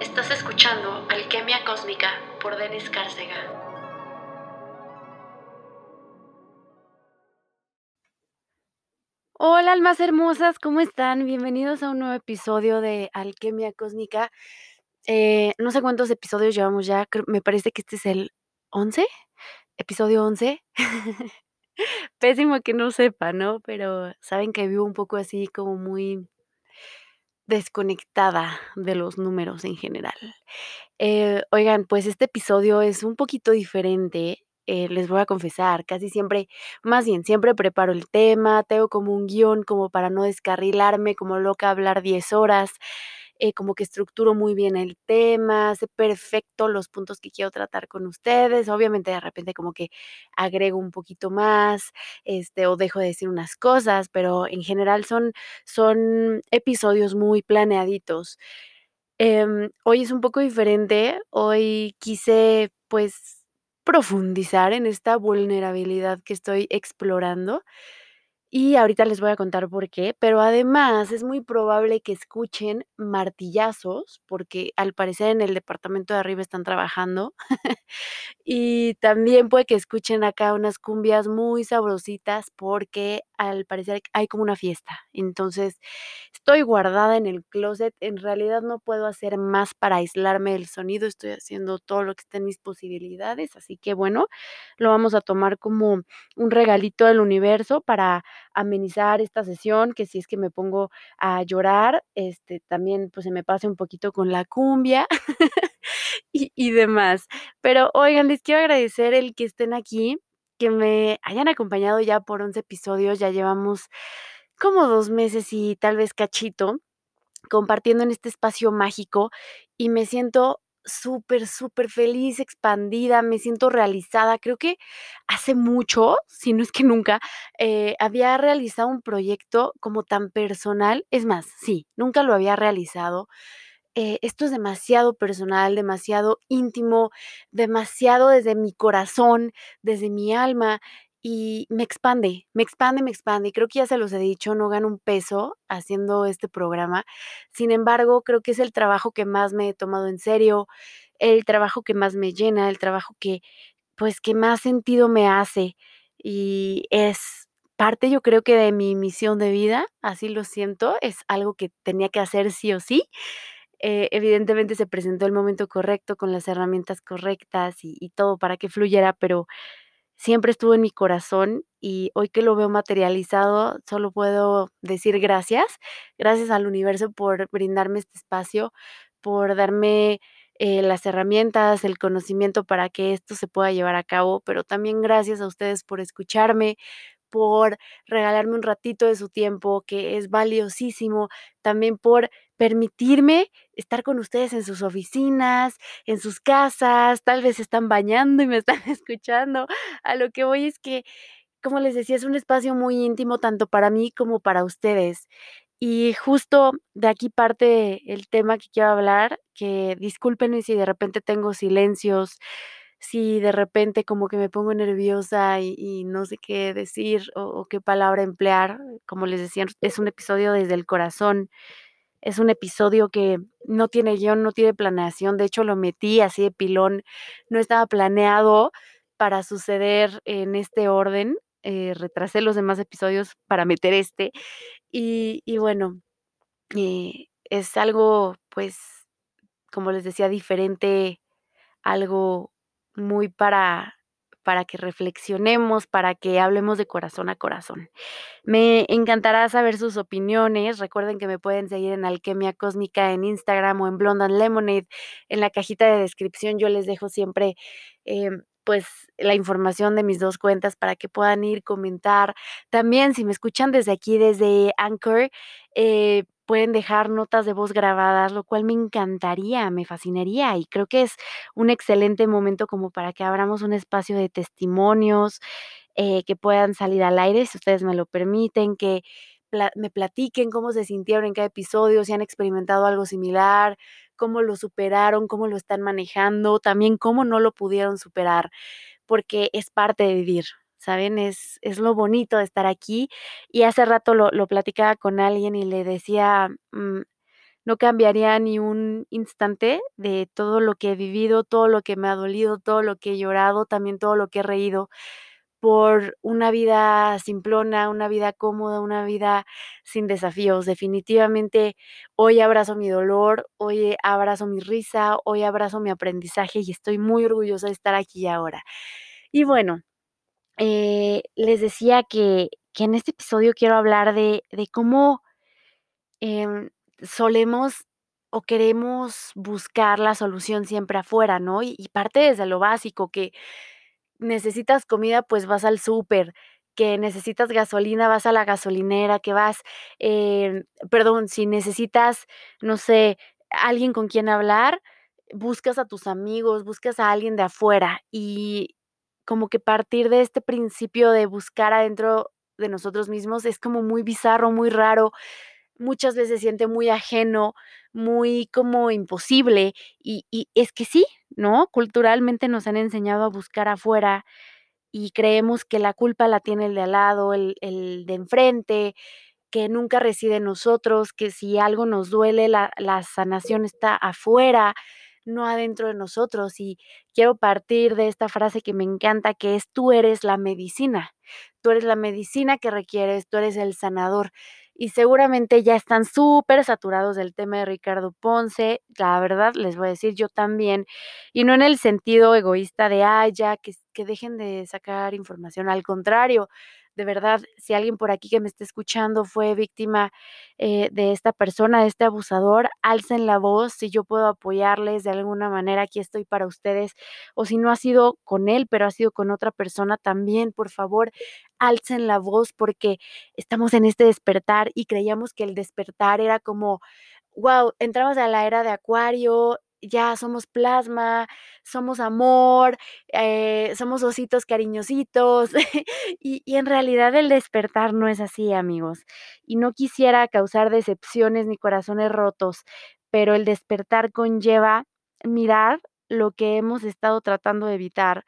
Estás escuchando Alquimia Cósmica por Denis Cárcega. Hola, almas hermosas, ¿cómo están? Bienvenidos a un nuevo episodio de Alquimia Cósmica. Eh, no sé cuántos episodios llevamos ya, me parece que este es el 11, episodio 11. Pésimo que no sepa, ¿no? Pero saben que vivo un poco así como muy desconectada de los números en general. Eh, oigan, pues este episodio es un poquito diferente. Eh, les voy a confesar, casi siempre, más bien, siempre preparo el tema, tengo como un guion como para no descarrilarme como loca hablar 10 horas. Eh, como que estructuro muy bien el tema, sé perfecto los puntos que quiero tratar con ustedes. Obviamente de repente como que agrego un poquito más, este, o dejo de decir unas cosas, pero en general son, son episodios muy planeaditos. Em, hoy es un poco diferente. Hoy quise, pues, profundizar en esta vulnerabilidad que estoy explorando. Y ahorita les voy a contar por qué, pero además es muy probable que escuchen martillazos, porque al parecer en el departamento de arriba están trabajando. y también puede que escuchen acá unas cumbias muy sabrositas, porque al parecer hay como una fiesta. Entonces, estoy guardada en el closet. En realidad no puedo hacer más para aislarme del sonido. Estoy haciendo todo lo que está en mis posibilidades. Así que bueno, lo vamos a tomar como un regalito del universo para amenizar esta sesión, que si es que me pongo a llorar, este, también pues se me pase un poquito con la cumbia y, y demás. Pero oigan, les quiero agradecer el que estén aquí, que me hayan acompañado ya por 11 episodios, ya llevamos como dos meses y tal vez cachito compartiendo en este espacio mágico y me siento súper, súper feliz, expandida, me siento realizada. Creo que hace mucho, si no es que nunca, eh, había realizado un proyecto como tan personal. Es más, sí, nunca lo había realizado. Eh, esto es demasiado personal, demasiado íntimo, demasiado desde mi corazón, desde mi alma y me expande, me expande, me expande. Y creo que ya se los he dicho, no gano un peso haciendo este programa. Sin embargo, creo que es el trabajo que más me he tomado en serio, el trabajo que más me llena, el trabajo que, pues, que más sentido me hace. Y es parte, yo creo que de mi misión de vida, así lo siento, es algo que tenía que hacer sí o sí. Eh, evidentemente se presentó el momento correcto, con las herramientas correctas y, todo para que fluyera, pero siempre estuvo en mi corazón y hoy que lo veo materializado, solo puedo decir gracias. Gracias al universo por brindarme este espacio, por darme eh, las herramientas, el conocimiento para que esto se pueda llevar a cabo, pero también gracias a ustedes por escucharme, por regalarme un ratito de su tiempo, que es valiosísimo, también por permitirme estar con ustedes en sus oficinas, en sus casas, tal vez están bañando y me están escuchando. A lo que voy es que, como les decía, es un espacio muy íntimo tanto para mí como para ustedes. Y justo de aquí parte el tema que quiero hablar, que discúlpenme si de repente tengo silencios, si de repente como que me pongo nerviosa y, no sé qué decir o, qué palabra emplear, como les decía, es un episodio desde el corazón, es un episodio que no tiene guion, no tiene planeación, de hecho lo metí así de pilón, no estaba planeado para suceder en este orden, eh, retrasé los demás episodios para meter este y, bueno, eh, es algo pues, como les decía, diferente, algo muy para para que reflexionemos, para que hablemos de corazón a corazón. Me encantará saber sus opiniones. Recuerden que me pueden seguir en Alquimia Cósmica en Instagram o en Blonde and Lemonade. En la cajita de descripción yo les dejo siempre eh, pues la información de mis dos cuentas para que puedan ir, comentar. También si me escuchan desde aquí, desde Anchor, eh, pueden dejar notas de voz grabadas, lo cual me encantaría, me fascinaría y creo que es un excelente momento como para que abramos un espacio de testimonios eh, que puedan salir al aire, si ustedes me lo permiten, que me platiquen cómo se sintieron en cada episodio, si han experimentado algo similar, cómo lo superaron, cómo lo están manejando, también cómo no lo pudieron superar, porque es parte de vivir. ¿Saben? Es, es lo bonito de estar aquí. Y hace rato lo, lo platicaba con alguien y le decía, mm, no cambiaría ni un instante de todo lo que he vivido, todo lo que me ha dolido, todo lo que he llorado, también todo lo que he reído, por una vida simplona, una vida cómoda, una vida sin desafíos. Definitivamente, hoy abrazo mi dolor, hoy abrazo mi risa, hoy abrazo mi aprendizaje y estoy muy orgullosa de estar aquí ahora. Y bueno, eh, les decía que que en este episodio quiero hablar de de cómo, em, solemos o queremos buscar la solución siempre afuera, ¿no? Y parte desde lo básico, que necesitas comida, pues vas al súper, que necesitas gasolina, vas a la gasolinera, que vas, em, perdón, si necesitas, no sé, alguien con quien hablar, buscas a tus amigos, buscas a alguien de afuera, y como que partir de este principio de buscar adentro de nosotros mismos es como muy bizarro, muy raro, muchas veces se siente muy ajeno, muy como imposible, y y es que sí, ¿no? Culturalmente nos han enseñado a buscar afuera y creemos que la culpa la tiene el de al lado, el el de enfrente, que nunca reside en nosotros, que si algo nos duele, la la sanación está afuera, no adentro de nosotros. Y quiero partir de esta frase que me encanta, que es: "Tú eres la medicina, tú eres la medicina que requieres, tú eres el sanador". Y seguramente ya están supersaturados del tema de Ricardo Ponce, la verdad, les voy a decir, yo también, y no en el sentido egoísta de: "Ay, ya, que que dejen de sacar información", al contrario, de verdad, si alguien por aquí que me esté escuchando fue víctima, eh, de esta persona, de este abusador, alcen la voz, si yo puedo apoyarles de alguna manera, aquí estoy para ustedes, o si no ha sido con él, pero ha sido con otra persona, también, por favor, alcen la voz, porque estamos en este despertar y creíamos que el despertar era como, guau, entramos a la era de acuario, ya somos plasma, somos amor, eh, somos ositos cariñositos, y y en realidad el despertar no es así, amigos. Y no quisiera causar decepciones ni corazones rotos, pero el despertar conlleva mirar lo que hemos estado tratando de evitar,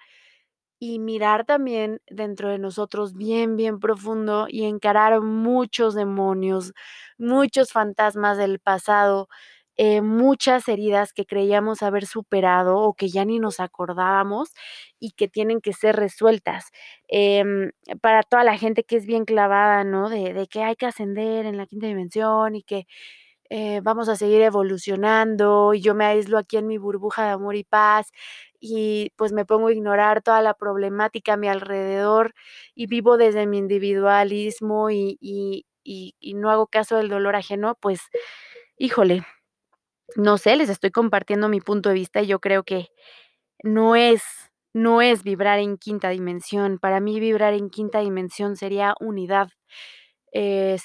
y mirar también dentro de nosotros bien, bien profundo y encarar muchos demonios, muchos fantasmas del pasado, eh, muchas heridas que creíamos haber superado o que ya ni nos acordábamos y que tienen que ser resueltas. Em, para toda la gente que es bien clavada, ¿no? De de que hay que ascender en la quinta dimensión y que, eh, vamos a seguir evolucionando, y yo me aíslo aquí en mi burbuja de amor y paz, y pues me pongo a ignorar toda la problemática a mi alrededor, y vivo desde mi individualismo y y y y no hago caso del dolor ajeno, pues, híjole, no sé, les estoy compartiendo mi punto de vista, y yo creo que no es no es vibrar en quinta dimensión. Para mí, vibrar en quinta dimensión sería unidad, eh,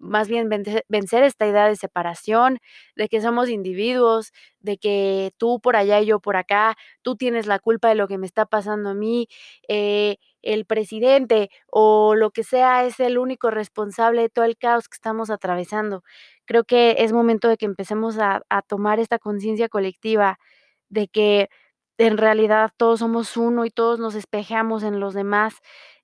más bien vence vencer esta idea de separación, de que somos individuos, de que tú por allá y yo por acá, tú tienes la culpa de lo que me está pasando a mí, eh, el presidente o lo que sea es el único responsable de todo el caos que estamos atravesando. Creo que es momento de que empecemos a a tomar esta conciencia colectiva de que en realidad todos somos uno y todos nos espejamos en los demás,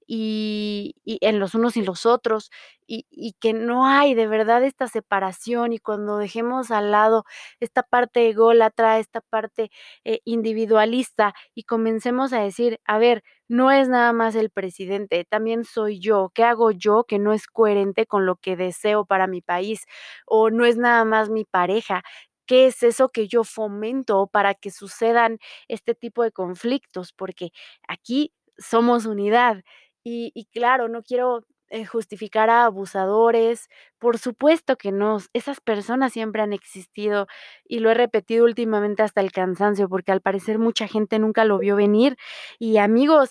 y y en los unos y los otros, y y que no hay de verdad esta separación, y cuando dejemos al lado esta parte ególatra, esta parte, eh, individualista, y comencemos a decir: "A ver, no es nada más el presidente, también soy yo, ¿qué hago yo que no es coherente con lo que deseo para mi país?". O no es nada más mi pareja, ¿qué es eso que yo fomento para que sucedan este tipo de conflictos? Porque aquí somos unidad. Y y claro, no quiero, eh, justificar a abusadores, por supuesto que no, esas personas siempre han existido, y lo he repetido últimamente hasta el cansancio, porque al parecer mucha gente nunca lo vio venir. Y amigos,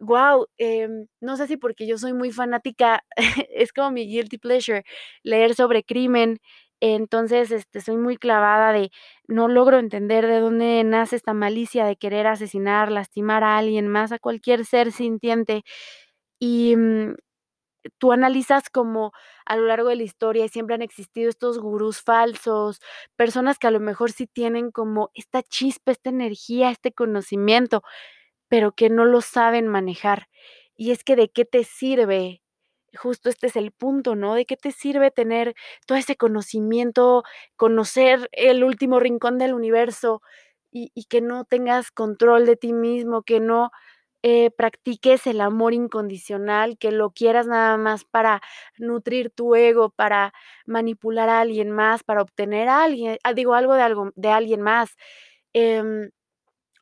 guau, em, no sé si porque yo soy muy fanática, es como mi guilty pleasure leer sobre crimen, entonces, este, soy muy clavada de no logro entender de dónde nace esta malicia de querer asesinar, lastimar a alguien más, a cualquier ser sintiente. Y, mm, tú analizas como a lo largo de la historia siempre han existido estos gurús falsos, personas que a lo mejor sí tienen como esta chispa, esta energía, este conocimiento, pero que no lo saben manejar. Y es que, ¿de qué te sirve justo este es el punto, ¿no? ¿De qué te sirve tener todo ese conocimiento, conocer el último rincón del universo y y que no tengas control de ti mismo, que no, eh, practiques el amor incondicional, que lo quieras nada más para nutrir tu ego, para manipular a alguien más, para obtener a alguien ah, digo, algo de algo de alguien más? Em,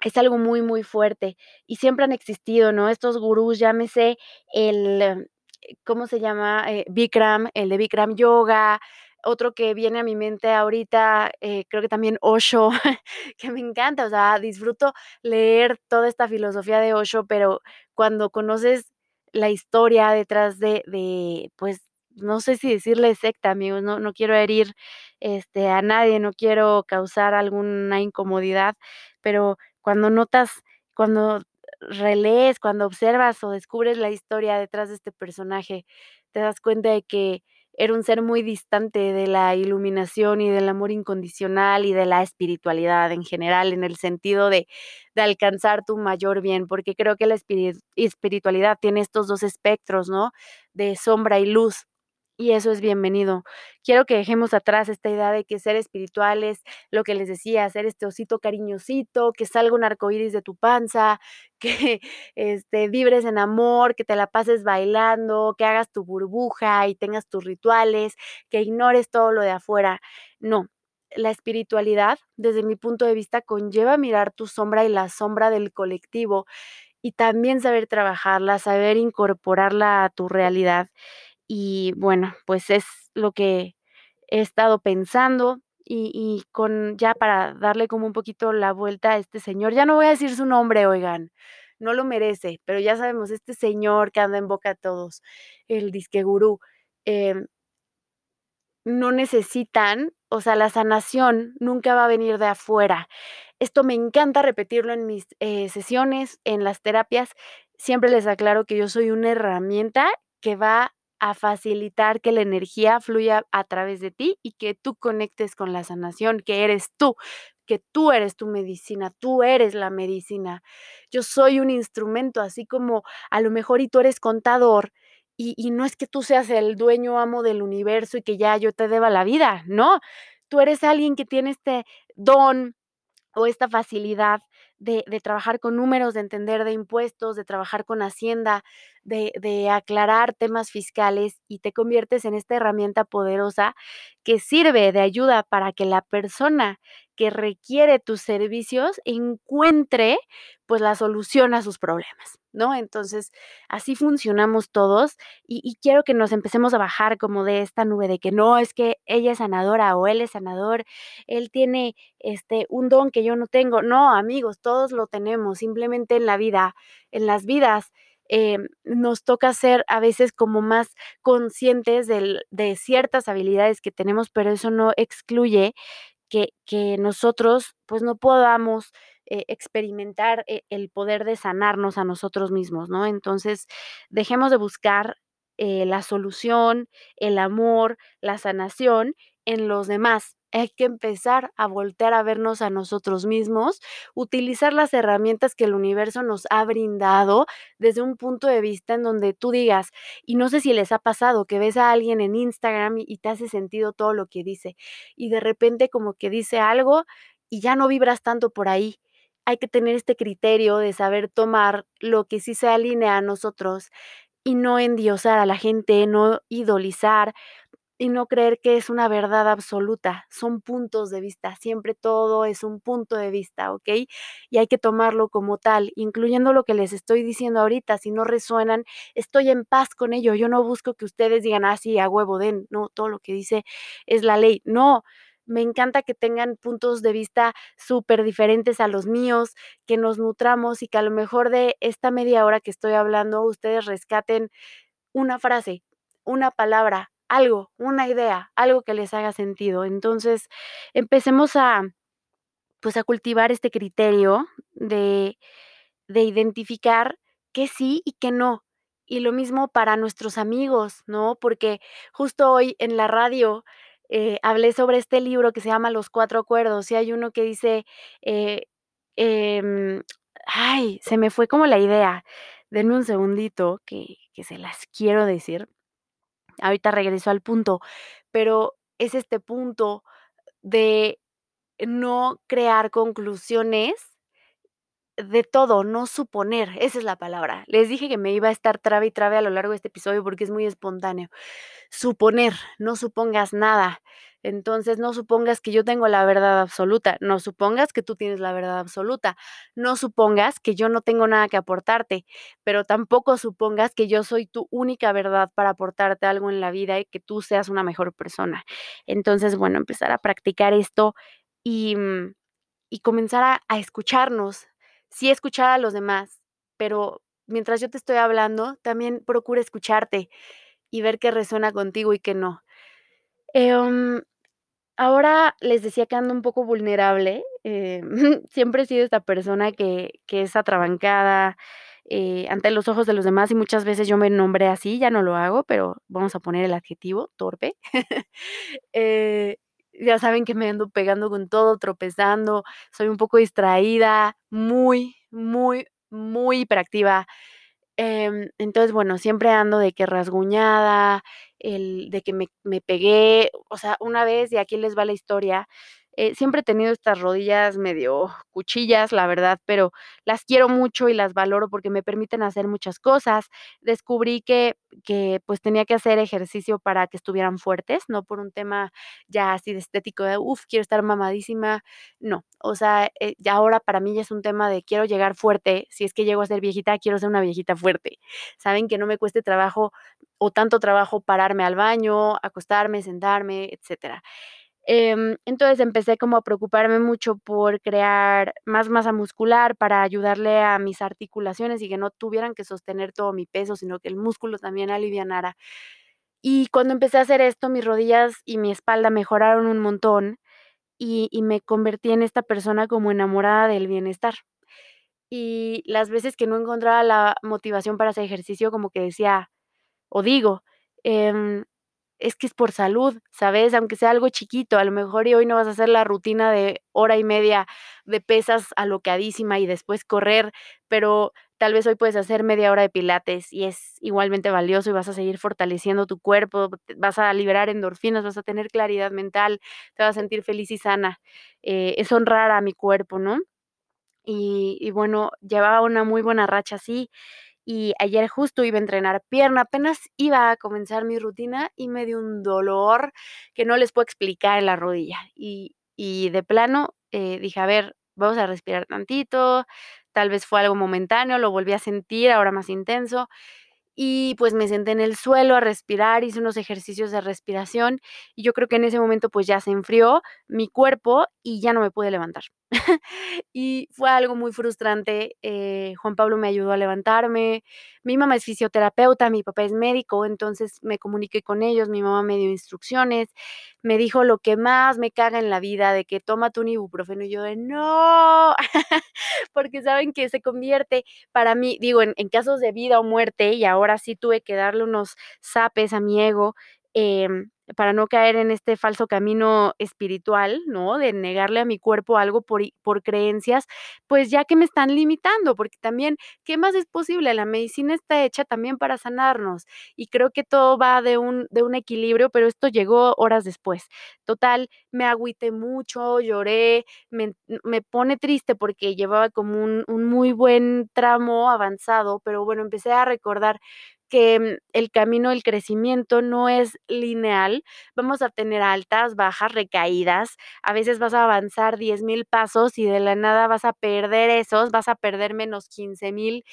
es algo muy, muy fuerte, y siempre han existido, ¿no? Estos gurús, llámese el, ¿cómo se llama? Eh, Bikram, el de Bikram Yoga, otro que viene a mi mente ahorita, eh, creo que también Osho, que me encanta, o sea, disfruto leer toda esta filosofía de Osho, pero cuando conoces la historia detrás de de, pues, no sé si decirle secta, amigos, no no quiero herir, este, a nadie, no quiero causar alguna incomodidad, pero cuando notas, cuando relees, cuando observas o descubres la historia detrás de este personaje, te das cuenta de que era un ser muy distante de la iluminación y del amor incondicional y de la espiritualidad en general, en el sentido de de alcanzar tu mayor bien, porque creo que la espiri espiritualidad tiene estos 2 espectros, ¿no? De sombra y luz y eso es bienvenido. Quiero que dejemos atrás esta idea de que ser espiritual es lo que les decía, ser este osito cariñosito, que salga un arcoíris de tu panza, que, este, vibres en amor, que te la pases bailando, que hagas tu burbuja y tengas tus rituales, que ignores todo lo de afuera. No, la espiritualidad, desde mi punto de vista, conlleva mirar tu sombra y la sombra del colectivo, y también saber trabajarla, saber incorporarla a tu realidad. Y bueno, pues es lo que he estado pensando y con ya para darle como un poquito la vuelta a este señor, ya no voy a decir su nombre, oigan, no lo merece, pero ya sabemos, este señor que anda en boca de todos, el disque gurú, em no necesitan, o sea, la sanación nunca va a venir de afuera. Esto me encanta repetirlo en mis, eh, sesiones, en las terapias. Siempre les aclaro que yo soy una herramienta que va a facilitar que la energía fluya a través de ti y que tú conectes con la sanación, que eres tú, que tú eres tu medicina, tú eres la medicina. Yo soy un instrumento, así como a lo mejor y tú eres contador, y y no es que tú seas el dueño, amo del universo y que ya yo te deba la vida, no, tú eres alguien que tiene este don o esta facilidad de de trabajar con números, de entender de impuestos, de trabajar con Hacienda, de de aclarar temas fiscales y te conviertes en esta herramienta poderosa que sirve de ayuda para que la persona que requiere tus servicios encuentre, pues, la solución a sus problemas, ¿no? Entonces, así funcionamos todos y quiero que nos empecemos a bajar como de esta nube de que no, es que ella es sanadora o él es sanador, él tiene, este, un don que yo no tengo. No, amigos, todos lo tenemos, simplemente en la vida, en las vidas, em, nos toca ser a veces como más conscientes del de ciertas habilidades que tenemos, pero eso no excluye que nosotros, pues, no podamos, eh, experimentar, eh, el poder de sanarnos a nosotros mismos, ¿no? Entonces, dejemos de buscar, eh, la solución, el amor, la sanación en los demás. Hay que empezar a voltear a vernos a nosotros mismos, utilizar las herramientas que el universo nos ha brindado desde un punto de vista en donde tú digas y no sé si les ha pasado que ves a alguien en Instagram y te hace sentido todo lo que dice, y de repente como que dice algo y ya no vibras tanto por ahí. Hay que tener este criterio de saber tomar lo que sí se alinea a nosotros y no endiosar a la gente, no idolizar y no creer que es una verdad absoluta. Son puntos de vista, siempre todo es un punto de vista, ¿okey? Y hay que tomarlo como tal, incluyendo lo que les estoy diciendo ahorita. Si no resuenan, estoy en paz con ello. Yo no busco que ustedes digan: "Ah, a huevo, den", no, todo lo que dice es la ley. No, me encanta que tengan puntos de vista superdiferentes a los míos, que nos nutramos y que a lo mejor de esta media hora que estoy hablando, ustedes rescaten una frase, una palabra, algo, una idea, algo que les haga sentido. Entonces, empecemos a, pues, a cultivar este criterio de de identificar qué sí y qué no. Y lo mismo para nuestros amigos, ¿no? Porque justo hoy en la radio, eh, hablé sobre este libro que se llama Los Cuatro Acuerdos, y hay uno que dice, eh, em, ay, se me fue como la idea. Denme un segundito que que se las quiero decir. Ahorita regreso al punto, pero es este punto de no crear conclusiones de todo, no suponer, esa es la palabra. Les dije que me iba a estar trabe y trabe a lo largo de este episodio porque es muy espontáneo. Suponer, no supongas nada. Entonces, no supongas que yo tengo la verdad absoluta, no supongas que tú tienes la verdad absoluta, no supongas que yo no tengo nada que aportarte, pero tampoco supongas que yo soy tu única verdad para aportarte algo en la vida y que tú seas una mejor persona. Entonces, bueno, empezar a practicar esto y, mm, y comenzar a, escucharnos, sí escuchar a los demás, pero mientras yo te estoy hablando, también procura escucharte y ver qué resuena contigo y qué no. Em, ahora les decía que ando un poco vulnerable. eh, siempre he sido esta persona que, es atrabancada eh, ante los ojos de los demás y muchas veces yo me nombré así, ya no lo hago, pero vamos a poner el adjetivo, torpe. Eh, ya saben que me ando pegando con todo, tropezando, soy un poco distraída, muy, muy, muy hiperactiva. Em, entonces, bueno, siempre ando de que rasguñada, el de que me me pegué, o sea, una vez, y aquí les va la historia, eh, siempre he tenido estas rodillas medio cuchillas, la verdad, pero las quiero mucho y las valoro porque me permiten hacer muchas cosas. Descubrí que que, pues, tenía que hacer ejercicio para que estuvieran fuertes, no por un tema ya así de estético de: "Uf, quiero estar mamadísima", no, o sea, eh, ya ahora para mí ya es un tema de quiero llegar fuerte, si es que llego a ser viejita, quiero ser una viejita fuerte. Saben, que no me cueste trabajo o tanto trabajo pararme al baño, acostarme, sentarme, etcétera. Em, entonces empecé como a preocuparme mucho por crear más masa muscular para ayudarle a mis articulaciones y que no tuvieran que sostener todo mi peso, sino que el músculo también alivianara. Y cuando empecé a hacer esto, mis rodillas y mi espalda mejoraron un montón y y me convertí en esta persona como enamorada del bienestar. Y las veces que no encontraba la motivación para hacer ejercicio, como que decía, o digo, em, es que es por salud, ¿sabes? Aunque sea algo chiquito, a lo mejor y hoy no vas a hacer la rutina de hora y media de pesas alocadísima y después correr, pero tal vez hoy puedes hacer media hora de pilates y es igualmente valioso y vas a seguir fortaleciendo tu cuerpo, vas a liberar endorfinas, vas a tener claridad mental, te vas a sentir feliz y sana. Eh, es honrar a mi cuerpo, ¿no? Y y bueno, llevaba una muy buena racha así, y ayer justo iba a entrenar pierna, apenas iba a comenzar mi rutina y me dio un dolor que no les puedo explicar en la rodilla. Y de plano, eh, dije: "A ver, vamos a respirar tantito", tal vez fue algo momentáneo, lo volví a sentir, ahora más intenso, y pues me senté en el suelo a respirar, hice unos ejercicios de respiración, y yo creo que en ese momento, pues ya se enfrió mi cuerpo y ya no me pude levantar. Y fue algo muy frustrante, eh, Juan Pablo me ayudó a levantarme, mi mamá es fisioterapeuta, mi papá es médico, entonces me comuniqué con ellos, mi mamá me dio instrucciones, me dijo lo que más me caga en la vida, de que tómate un ibuprofeno, y yo de: "No", porque saben que se convierte para mí, digo, en en casos de vida o muerte, y ahora sí tuve que darle unos zapes a mi ego, em, para no caer en este falso camino espiritual, ¿no? De negarle a mi cuerpo algo por por creencias, pues ya que me están limitando, porque también, ¿qué más es posible? La medicina está hecha también para sanarnos, y creo que todo va de un de un equilibrio, pero esto llegó horas después. Total, me agüité mucho, lloré, me me pone triste porque llevaba como un un muy buen tramo avanzado, pero bueno, empecé a recordar que, mm, el camino del crecimiento no es lineal, vamos a tener altas, bajas, recaídas, a veces vas a avanzar 10,000 pasos y de la nada vas a perder esos, vas a perder menos 15,000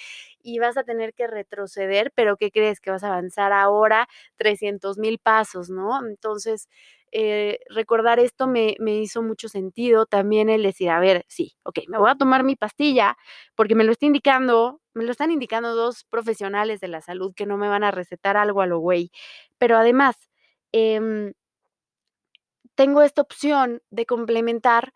y vas a tener que retroceder, pero ¿qué crees? Que vas a avanzar ahora 300,000 pasos, ¿no? Entonces, eh, recordar esto me me hizo mucho sentido, también el decir: "A ver, sí, okey, me voy a tomar mi pastilla, porque me lo está indicando me lo están indicando 2 profesionales de la salud que no me van a recetar algo a lo güey". Pero además, em tengo esta opción de complementar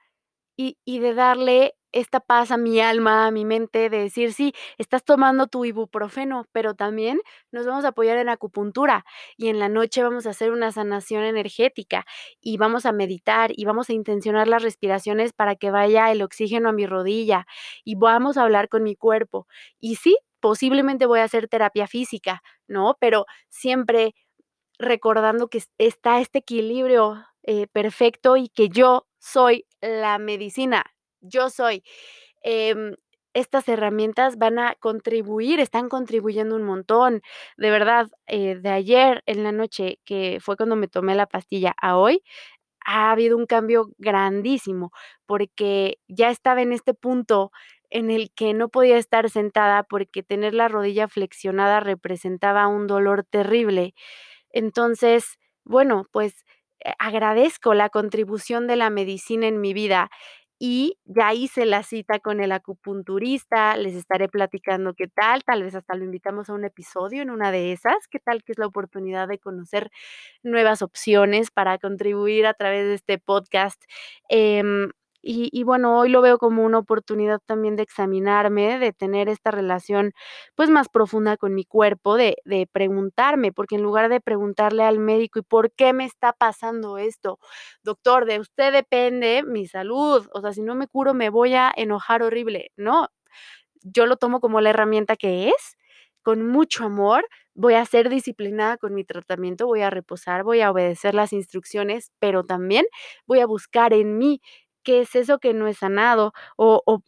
y de darle esta paz a mi alma, a mi mente, de decir: "Sí, estás tomando tu ibuprofeno, pero también nos vamos a apoyar en acupuntura, y en la noche vamos a hacer una sanación energética, y vamos a meditar, y vamos a intencionar las respiraciones para que vaya el oxígeno a mi rodilla, y vamos a hablar con mi cuerpo". Y sí, posiblemente voy a hacer terapia física, ¿no? Pero siempre recordando que está este equilibrio, eh, perfecto y que yo soy la medicina, yo soy, em, estas herramientas van a contribuir, están contribuyendo un montón. De verdad, eh, de ayer en la noche, que fue cuando me tomé la pastilla, a hoy, ha habido un cambio grandísimo, porque ya estaba en este punto en el que no podía estar sentada, porque tener la rodilla flexionada representaba un dolor terrible. Entonces, bueno, pues, eh, agradezco la contribución de la medicina en mi vida y ya hice la cita con el acupunturista, les estaré platicando qué tal, tal vez hasta lo invitamos a un episodio en una de esas, qué tal que es la oportunidad de conocer nuevas opciones para contribuir a través de este podcast, em, y bueno, hoy lo veo como una oportunidad también de examinarme, de tener esta relación, pues, más profunda con mi cuerpo, de de preguntarme, porque en lugar de preguntarle al médico: "¿Y por qué me está pasando esto? Doctor, de usted depende mi salud, o sea, si no me curo, me voy a enojar horrible". No, yo lo tomo como la herramienta que es, con mucho amor, voy a ser disciplinada con mi tratamiento, voy a reposar, voy a obedecer las instrucciones, pero también voy a buscar en mí qué es eso que no he sanado, o o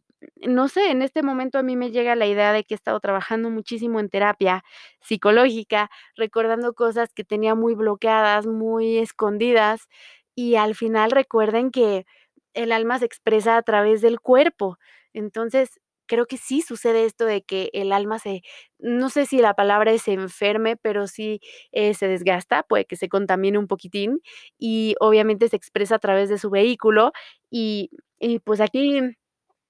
no sé, en este momento a mí me llega la idea de que he estado trabajando muchísimo en terapia psicológica, recordando cosas que tenía muy bloqueadas, muy escondidas, y al final recuerden que el alma se expresa a través del cuerpo. Entonces, creo que sí sucede esto de que el alma se no sé si la palabra es enferme, pero sí, eh, se desgasta, puede que se contamine un poquitín y obviamente se expresa a través de su vehículo y y pues aquí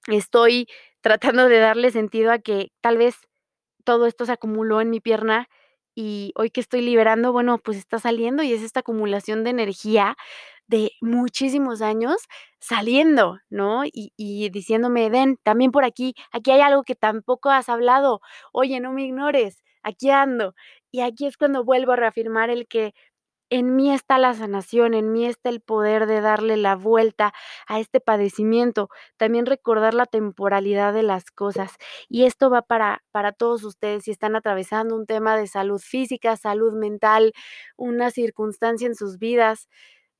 estoy tratando de darle sentido a que tal vez todo esto se acumuló en mi pierna y hoy que estoy liberando, bueno, pues está saliendo y es esta acumulación de energía de muchísimos años saliendo, ¿no? Y diciéndome: "Ven, también por aquí, aquí hay algo que tampoco has hablado, oye, no me ignores, aquí ando". Y aquí es cuando vuelvo a reafirmar el que en mí está la sanación, en mí está el poder de darle la vuelta a este padecimiento, también recordar la temporalidad de las cosas. Y esto va para para todos ustedes, si están atravesando un tema de salud física, salud mental, una circunstancia en sus vidas,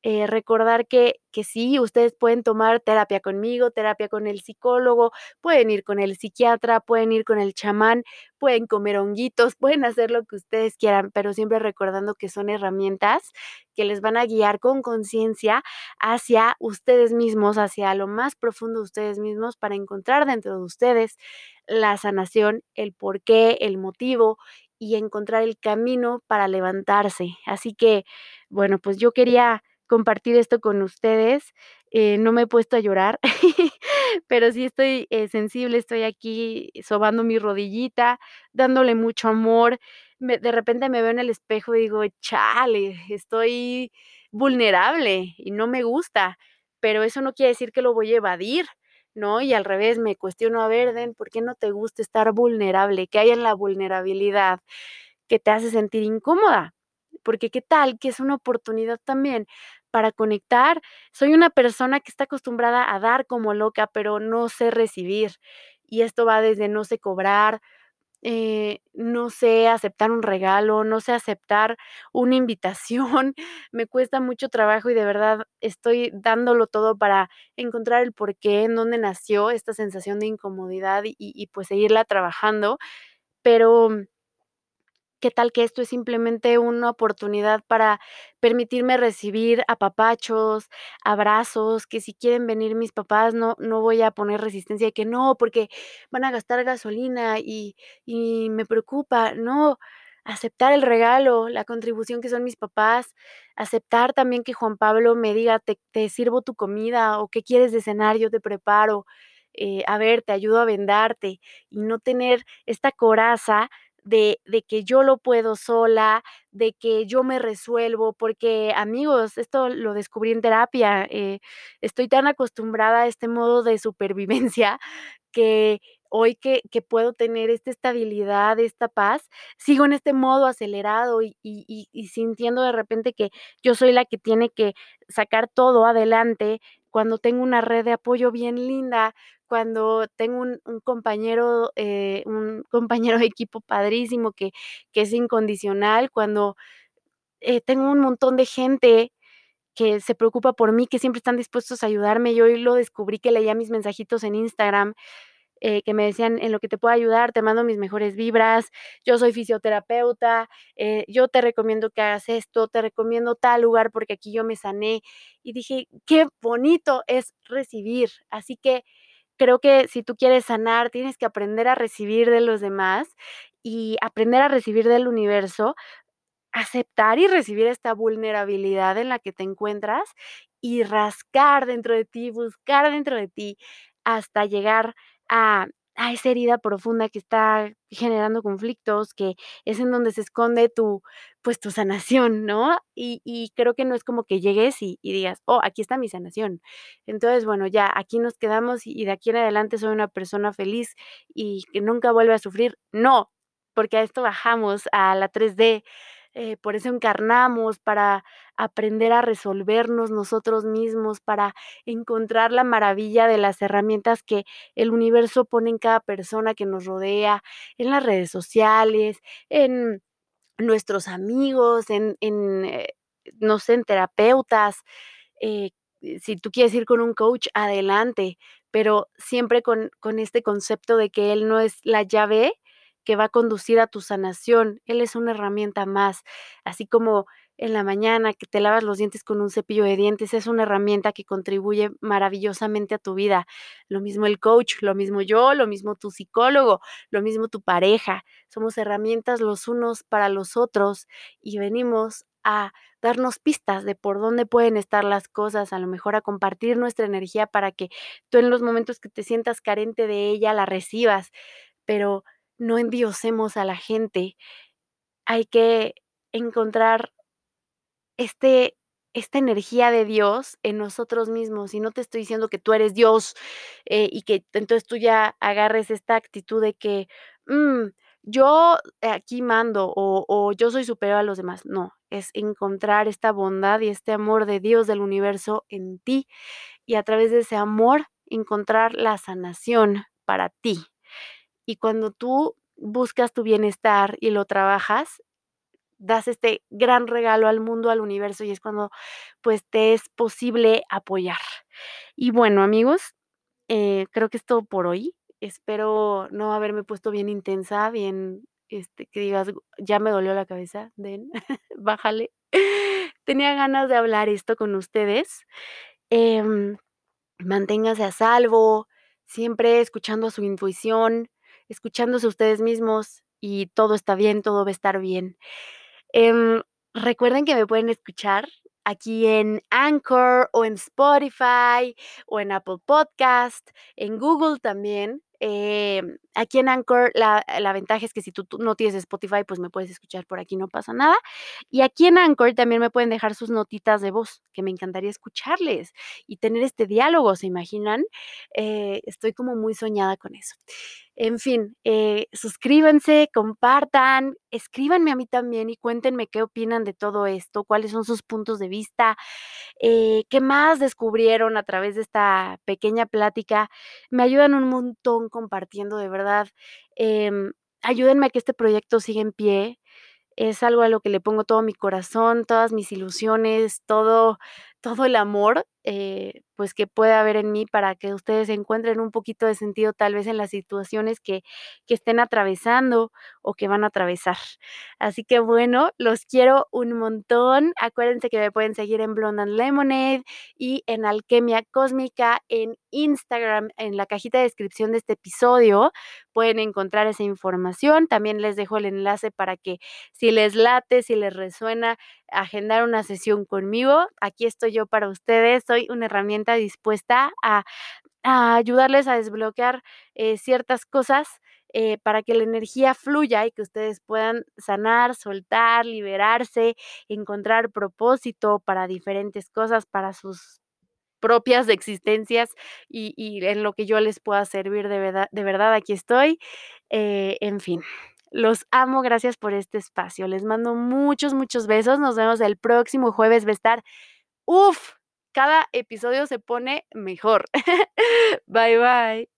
eh, recordar que que sí, ustedes pueden tomar terapia conmigo, terapia con el psicólogo, pueden ir con el psiquiatra, pueden ir con el chamán, pueden comer honguitos, pueden hacer lo que ustedes quieran, pero siempre recordando que son herramientas que les van a guiar con conciencia hacia ustedes mismos, hacia lo más profundo de ustedes mismos, para encontrar dentro de ustedes la sanación, el porqué, el motivo y encontrar el camino para levantarse. Así que, bueno, pues yo quería compartir esto con ustedes, eh, no me he puesto a llorar, pero sí estoy, eh, sensible, estoy aquí sobando mi rodillita, dándole mucho amor. De repente me veo en el espejo y digo: "Chale, estoy vulnerable y no me gusta", pero eso no quiere decir que lo voy a evadir, ¿no? Y al revés, me cuestiono, a ver, Den, ¿por qué no te gusta estar vulnerable? ¿Qué hay en la vulnerabilidad que te hace sentir incómoda? Porque, ¿qué tal que es una oportunidad también para conectar? Soy una persona que está acostumbrada a dar como loca, pero no sé recibir, y esto va desde no sé cobrar, eh, no sé aceptar un regalo, no sé aceptar una invitación, me cuesta mucho trabajo y de verdad estoy dándolo todo para encontrar el porqué, en dónde nació esta sensación de incomodidad y y pues seguirla trabajando, pero ¿qué tal que esto es simplemente una oportunidad para permitirme recibir apapachos, abrazos, que si quieren venir mis papás, no no voy a poner resistencia de que no, porque van a gastar gasolina y y me preocupa, no, aceptar el regalo, la contribución que son mis papás, aceptar también que Juan Pablo me diga: "Te te sirvo tu comida", o "¿Qué quieres de cenar? Yo te preparo", eh, "A ver, te ayudo a vendarte", y no tener esta coraza de de que yo lo puedo sola, de que yo me resuelvo, porque, amigos, esto lo descubrí en terapia, eh, estoy tan acostumbrada a este modo de supervivencia que hoy que que puedo tener esta estabilidad, esta paz, sigo en este modo acelerado y y y y sintiendo de repente que yo soy la que tiene que sacar todo adelante, cuando tengo una red de apoyo bien linda, cuando tengo un compañero, eh, un compañero de equipo padrísimo que es incondicional, cuando eh, tengo un montón de gente que se preocupa por mí, que siempre están dispuestos a ayudarme. Yo hoy lo descubrí que leía mis mensajitos en Instagram, eh, que me decían, en lo que te puedo ayudar, te mando mis mejores vibras, yo soy fisioterapeuta, yo te recomiendo que hagas esto, te recomiendo tal lugar porque aquí yo me sané. Y dije, qué bonito es recibir. Así que creo que si tú quieres sanar, tienes que aprender a recibir de los demás y aprender a recibir del universo aceptar y recibir esta vulnerabilidad en la que te encuentras y rascar dentro de ti, buscar dentro de ti hasta llegar a, a esa herida profunda que está generando conflictos, que es en donde se esconde tu, pues tu sanación, ¿no? Y, y creo que no es como que llegues y, y, digas, oh, aquí está mi sanación. Entonces, bueno, ya aquí nos quedamos y, de aquí en adelante soy una persona feliz y que nunca vuelve a sufrir. No, porque a esto bajamos a la 3D eh, por eso encarnamos, para aprender a resolvernos nosotros mismos, para encontrar la maravilla de las herramientas que el universo pone en cada persona que nos rodea, en las redes sociales, en nuestros amigos, en, en eh, no sé, en terapeutas. Eh, si tú quieres ir con un coach, adelante, pero siempre con, con este concepto de que él no es la llave que va a conducir a tu sanación. Él es una herramienta más, así como en la mañana que te lavas los dientes con un cepillo de dientes, es una herramienta que contribuye maravillosamente a tu vida. Lo mismo el coach, lo mismo yo, lo mismo tu psicólogo, lo mismo tu pareja. Somos herramientas los unos para los otros y venimos a darnos pistas de por dónde pueden estar las cosas, a lo mejor a compartir nuestra energía para que tú en los momentos que te sientas carente de ella la recibas, pero no endiosemos a la gente. Hay que encontrar este, esta energía de Dios en nosotros mismos. Y no te estoy diciendo que tú eres Dios eh, y que entonces tú ya agarres esta actitud de que mm, yo aquí mando o, o yo soy superior a los demás. No, es encontrar esta bondad y este amor de Dios del universo en ti y a través de ese amor encontrar la sanación para ti. Y cuando tú buscas tu bienestar y lo trabajas, das este gran regalo al mundo, al universo, y es cuando pues te es posible apoyar. Y bueno, amigos, eh, creo que es todo por hoy. Espero no haberme puesto bien intensa, bien, este, que digas, ya me dolió la cabeza, den, bájale. Tenía ganas de hablar esto con ustedes. Eh, manténganse a salvo, siempre escuchando a su intuición, escuchándose ustedes mismos y todo está bien, todo va a estar bien. Em, recuerden que me pueden escuchar aquí en Anchor o en Spotify o en Apple Podcast, en Google también. Em, aquí en Anchor la, ventaja es que si tú, no tienes Spotify, pues me puedes escuchar por aquí, no pasa nada. Y aquí en Anchor también me pueden dejar sus notitas de voz, que me encantaría escucharles y tener este diálogo, ¿se imaginan? Eh, estoy como muy soñada con eso. En fin, eh, suscríbanse, compartan, escríbanme a mí también y cuéntenme qué opinan de todo esto, cuáles son sus puntos de vista, eh, qué más descubrieron a través de esta pequeña plática. Me ayudan un montón compartiendo, de verdad. Eh, ayúdenme a que este proyecto siga en pie. Es algo a lo que le pongo todo mi corazón, todas mis ilusiones, todo, todo el amor eh, pues que pueda haber en mí para que ustedes encuentren un poquito de sentido tal vez en las situaciones que, que estén atravesando o que van a atravesar. Así que bueno, los quiero un montón. Acuérdense que me pueden seguir en Blonde and Lemonade y en Alquimia Cósmica en Instagram. En la cajita de descripción de este episodio pueden encontrar esa información. También les dejo el enlace para que si les late, si les resuena, agendar una sesión conmigo. Aquí estoy yo para ustedes soy una herramienta dispuesta a, ayudarles a desbloquear eh, ciertas cosas eh, para que la energía fluya y que ustedes puedan sanar, soltar, liberarse, encontrar propósito para diferentes cosas, para sus propias existencias y, y en lo que yo les pueda servir de verdad, de verdad aquí estoy. Eh, en fin, los amo, gracias por este espacio. Les mando muchos, muchos besos. Nos vemos el próximo jueves. Va a estar, uff, cada episodio se pone mejor. bye bye.